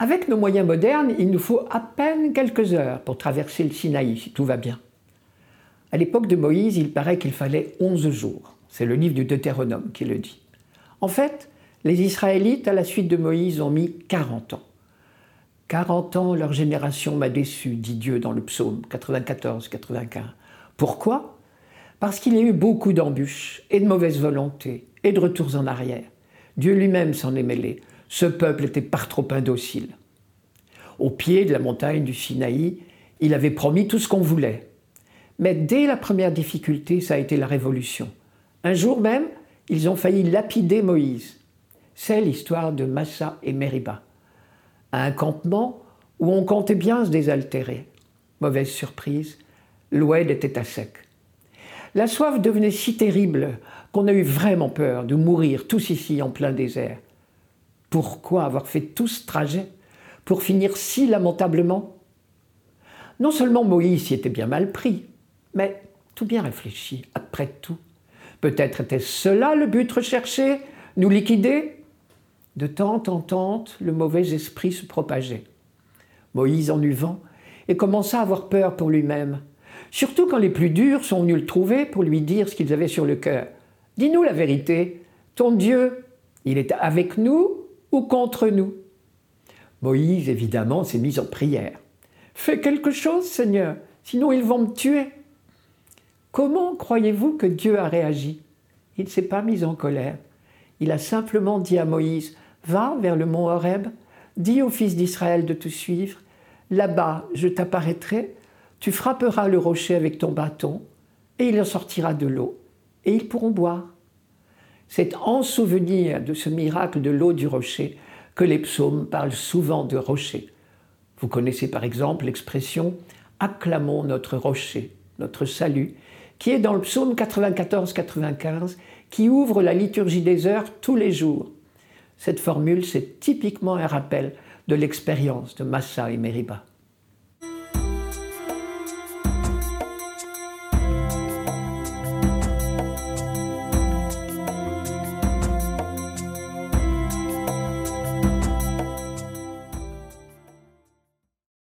Avec nos moyens modernes, il nous faut à peine quelques heures pour traverser le Sinaï, si tout va bien. À l'époque de Moïse, il paraît qu'il fallait 11 jours. C'est le livre du Deutéronome qui le dit. En fait, les Israélites, à la suite de Moïse, ont mis 40 ans. 40 ans, leur génération m'a déçu, dit Dieu dans le psaume 94-95. Pourquoi? Parce qu'il y a eu beaucoup d'embûches et de mauvaises volontés et de retours en arrière. Dieu lui-même s'en est mêlé. Ce peuple était par trop indocile. Au pied de la montagne du Sinaï, il avait promis tout ce qu'on voulait. Mais dès la première difficulté, ça a été la révolution. Un jour même, ils ont failli lapider Moïse. C'est l'histoire de Massa et Meriba. À un campement où on comptait bien se désaltérer. Mauvaise surprise, l'oued était à sec. La soif devenait si terrible qu'on a eu vraiment peur de mourir tous ici en plein désert. Pourquoi avoir fait tout ce trajet pour finir si lamentablement? Non seulement Moïse y était bien mal pris, mais tout bien réfléchi, après tout. Peut-être était cela le but recherché, nous liquider? De tente en tente, le mauvais esprit se propageait. Moïse en eut vent et commença à avoir peur pour lui-même, surtout quand les plus durs sont venus le trouver pour lui dire ce qu'ils avaient sur le cœur. Dis-nous la vérité, ton Dieu, il est avec nous ou contre nous Moïse, évidemment, s'est mis en prière. Fais quelque chose, Seigneur, sinon ils vont me tuer. Comment croyez-vous que Dieu a réagi? Il ne s'est pas mis en colère. Il a simplement dit à Moïse, Va vers le mont Horeb, dis aux fils d'Israël de te suivre, là-bas je t'apparaîtrai, tu frapperas le rocher avec ton bâton, et il en sortira de l'eau, et ils pourront boire. C'est en souvenir de ce miracle de l'eau du rocher que les psaumes parlent souvent de rocher. Vous connaissez par exemple l'expression Acclamons notre rocher, notre salut, qui est dans le psaume 94-95, qui ouvre la liturgie des heures tous les jours. Cette formule, c'est typiquement un rappel de l'expérience de Massa et Meriba.